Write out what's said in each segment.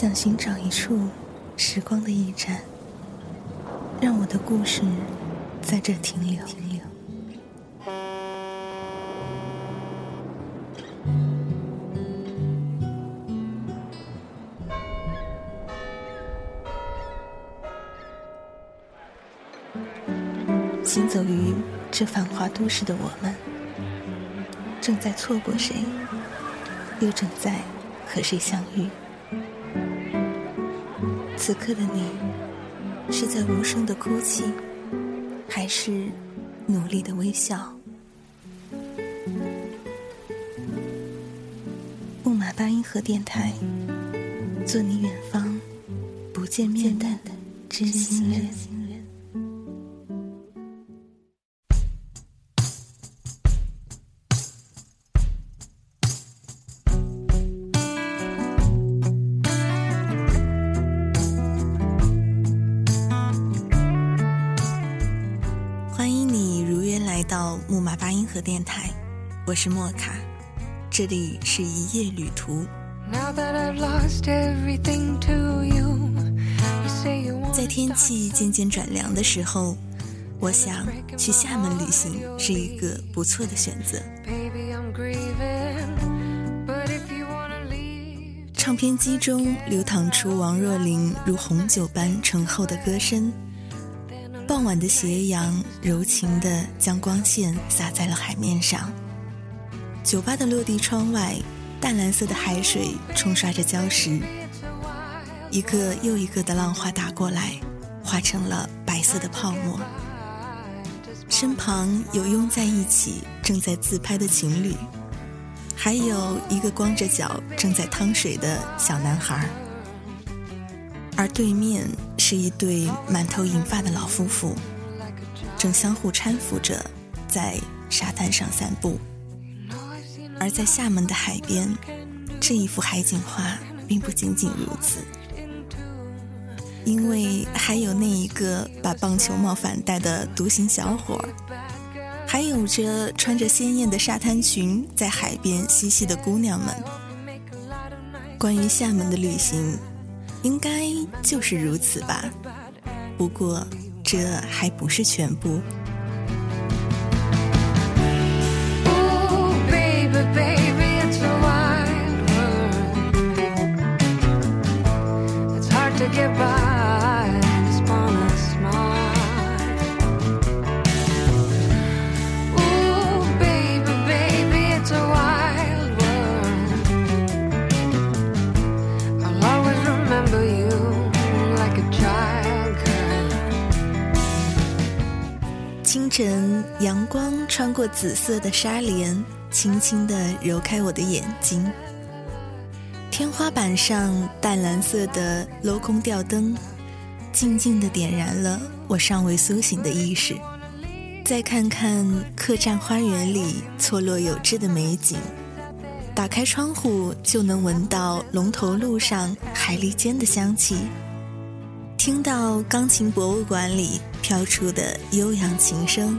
想寻找一处时光的驿站，让我的故事在这停留。停留行走于这繁华都市的我们，正在错过谁，又正在和谁相遇？此刻的你，是在无声的哭泣，还是努力的微笑？木马八音盒电台，做你远方不见面的知心人。电台，我是莫卡，这里是一夜旅途。在天气渐渐转凉的时候，我想去厦门旅行是一个不错的选择。唱片机中流淌出王若琳如红酒般醇厚的歌声。傍晚的斜阳，柔情地将光线洒在了海面上。酒吧的落地窗外，淡蓝色的海水冲刷着礁石，一个又一个的浪花打过来，化成了白色的泡沫。身旁有拥在一起正在自拍的情侣，还有一个光着脚正在趟水的小男孩。而对面是一对满头银发的老夫妇，正相互搀扶着在沙滩上散步。而在厦门的海边，这一幅海景画并不仅仅如此，因为还有那一个把棒球帽反戴的独行小伙儿，还有着穿着鲜艳的沙滩裙在海边嬉戏的姑娘们。关于厦门的旅行。应该就是如此吧，不过这还不是全部。穿过紫色的纱帘，轻轻地揉开我的眼睛。天花板上淡蓝色的镂空吊灯，静静地点燃了我尚未苏醒的意识。再看看客栈花园里错落有致的美景，打开窗户就能闻到龙头路上海蛎煎的香气，听到钢琴博物馆里飘出的悠扬琴声。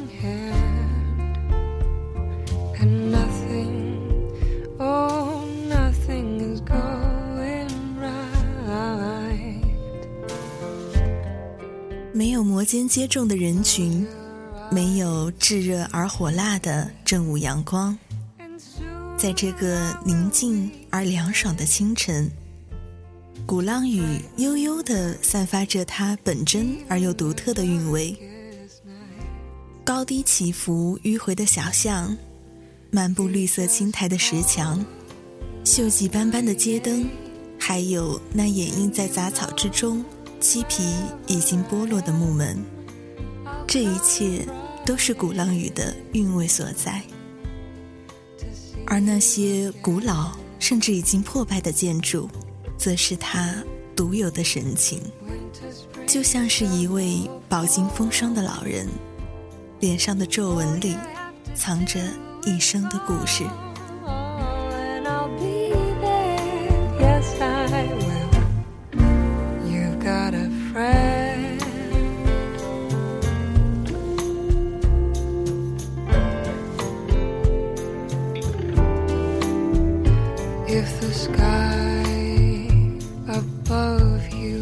间接种的人群，没有炙热而火辣的正午阳光，在这个宁静而凉爽的清晨，鼓浪屿悠悠地散发着它本真而又独特的韵味。高低起伏、迂回的小巷，漫步绿色青苔的石墙，锈迹斑斑的街灯，还有那掩映在杂草之中。漆皮已经剥落的木门，这一切都是鼓浪屿的韵味所在。而那些古老甚至已经破败的建筑，则是它独有的神情。就像是一位饱经风霜的老人，脸上的皱纹里藏着一生的故事。above you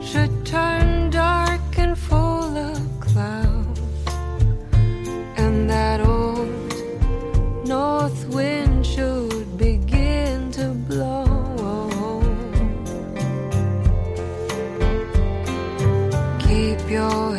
should turn dark and full of cloud, and that old north wind should begin to blow. Keep your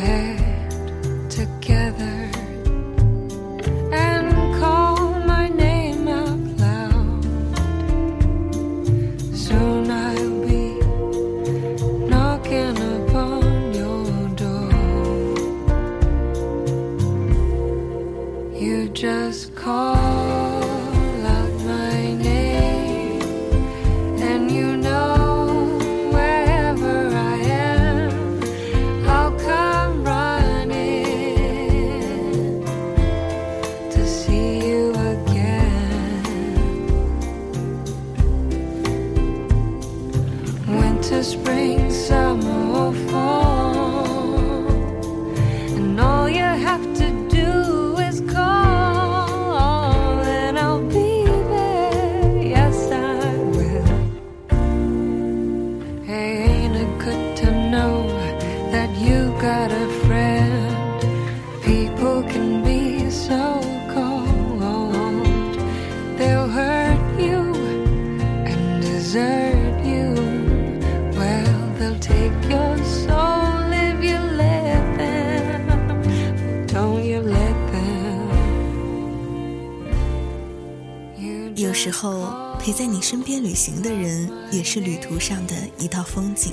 有时候陪在你身边旅行的人，也是旅途上的一道风景。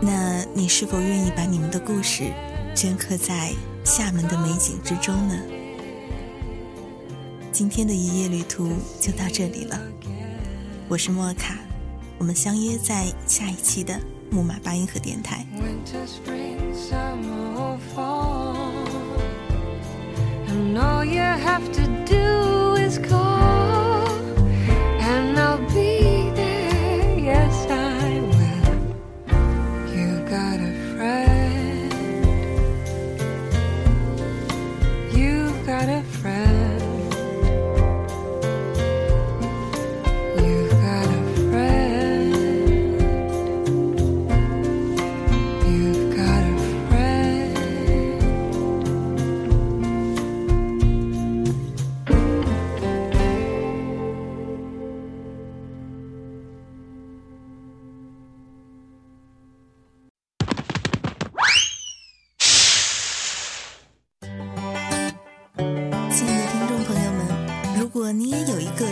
那你是否愿意把你们的故事镌刻在厦门的美景之中呢？今天的一夜旅途就到这里了，我是莫卡，我们相约在下一期的木马八音盒电台。